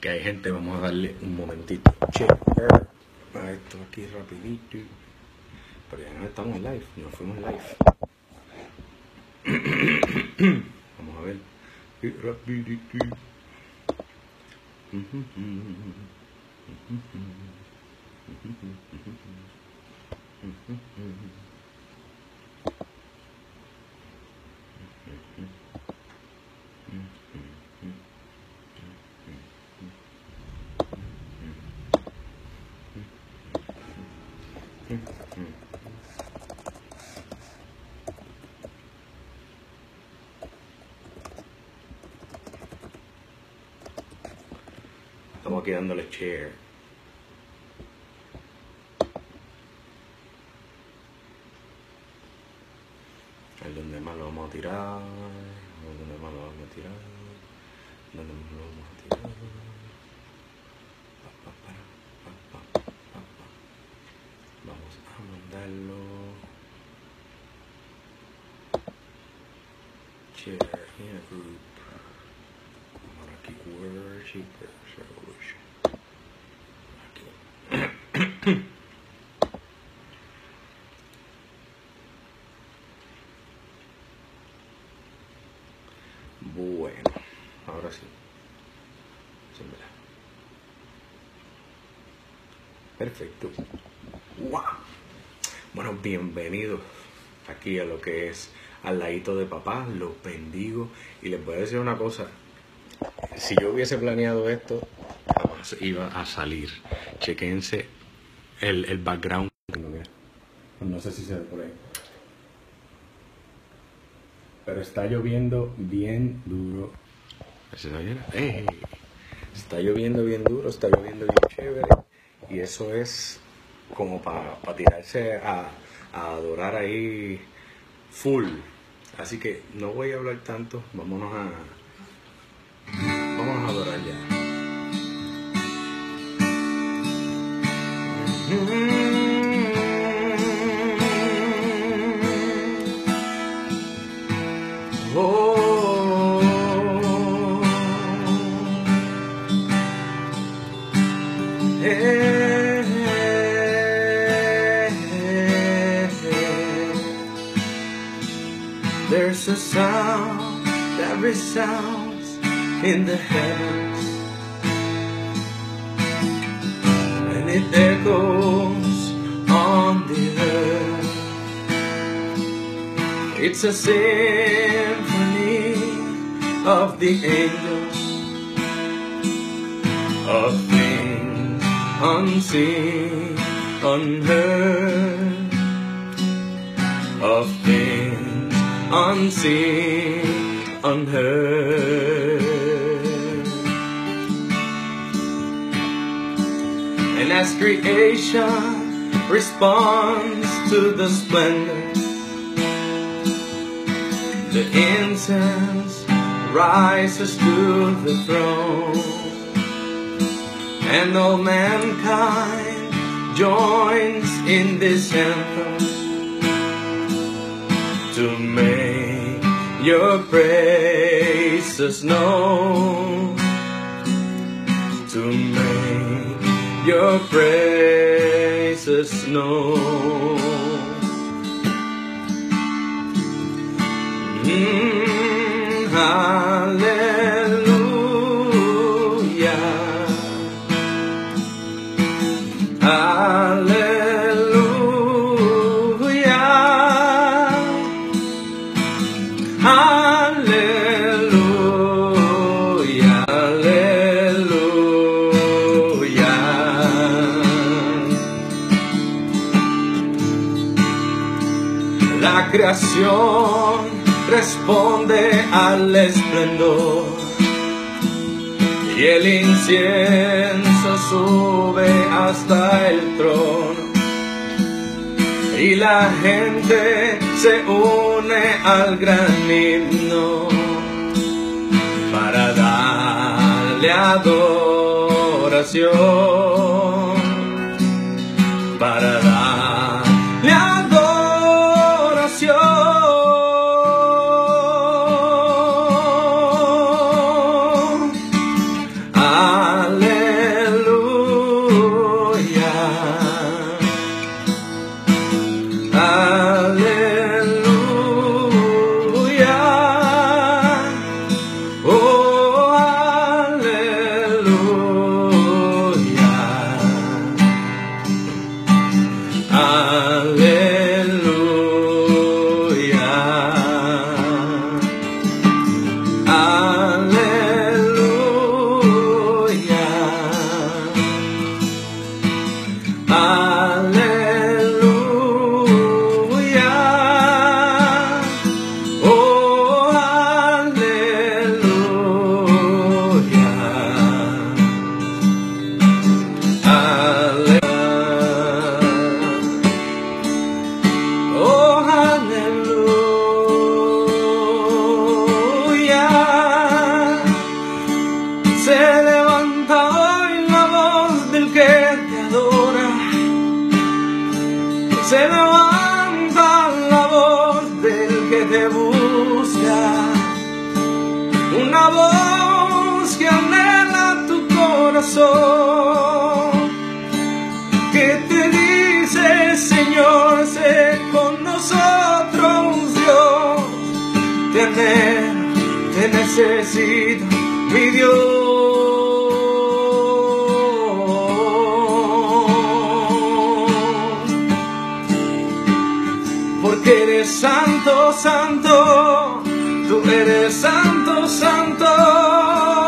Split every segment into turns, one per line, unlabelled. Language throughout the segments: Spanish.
que hay gente, vamos a darle un momentito. Check a esto aquí rapidito. Pero ya no estamos en live, nos fuimos live. vamos a ver. Estamos aquí dándole share. El donde más lo vamos a tirar. El donde más lo vamos a tirar. Donde más lo vamos a tirar. Vamos a mandarlo. Share in a group. Aquí worshipers. Revolution. Aquí. Bueno, ahora sí. Perfecto. Bueno, bienvenidos aquí a lo que es al ladito de papá, los bendigo. Y les voy a decir una cosa, si yo hubiese planeado esto, jamás iba a salir. Chequense el, el background. No sé si se ve por ahí. Pero está lloviendo bien duro. ¡Ey! Está lloviendo bien duro, está lloviendo bien chévere. Y eso es como para tirarse a, a adorar ahí full. Así que no voy a hablar tanto, vámonos a that resounds in the heavens, and it echoes on the earth. It's a symphony of the angels, of things unseen, unheard, of things unseen, unheard. And as creation responds to the splendor, the incense rises to the throne, and all mankind joins in this anthem your praises known, to make your praises known. Responde al esplendor. Y el incienso sube hasta el trono. Y la gente se une al gran himno para darle adoración, para darle voz que anhela tu corazón, que te dice, Señor, sé con nosotros, Dios, te necesito, mi Dios. Porque eres santo, santo, tú eres santo, santo.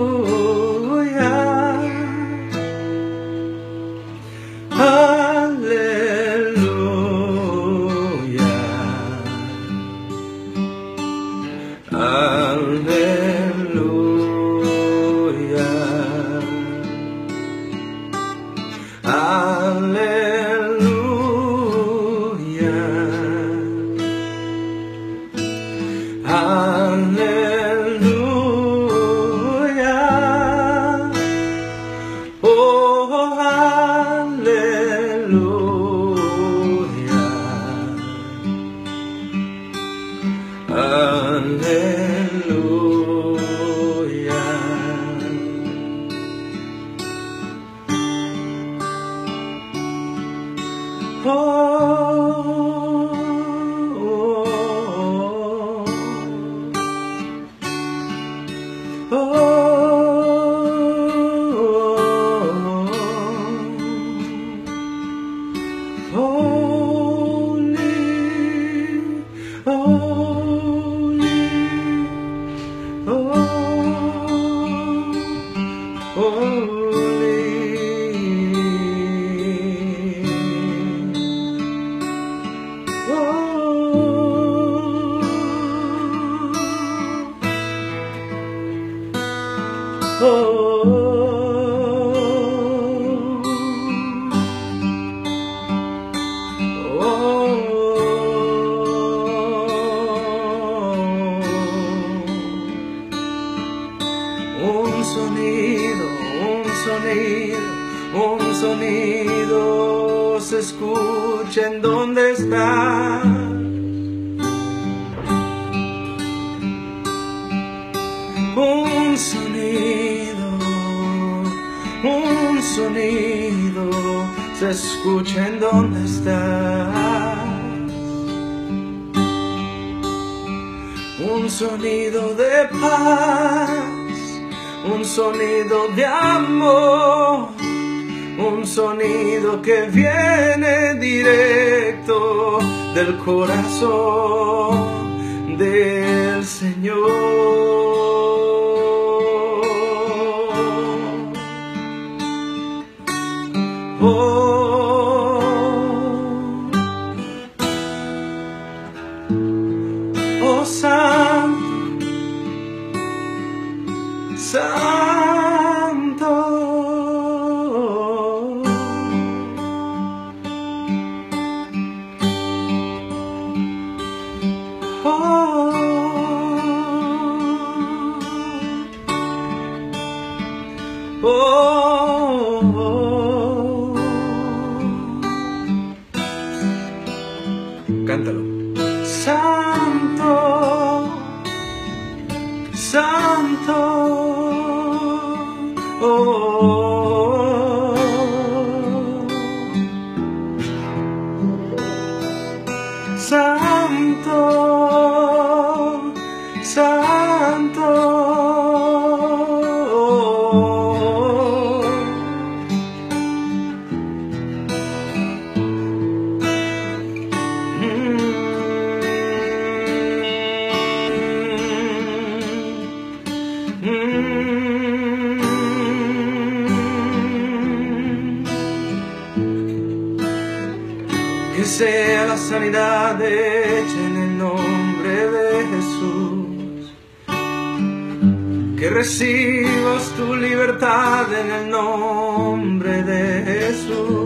Aleluya. Aleluya. Aleluya. Aleluya. Un sonido se escucha en donde está. Un sonido, un sonido se escucha en donde está. Un sonido de paz, un sonido de amor, un sonido que viene directo del corazón del Señor. oh. La sanidad hecha en el nombre de Jesús. Que recibas tu libertad en el nombre de Jesús.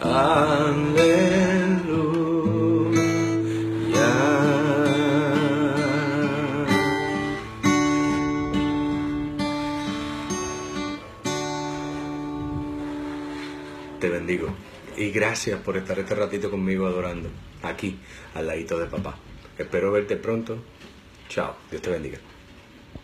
Aleluya. Te bendigo. Y gracias por estar este ratito conmigo adorando. Aquí, al ladito de papá. Espero verte pronto. Chao. Dios te bendiga.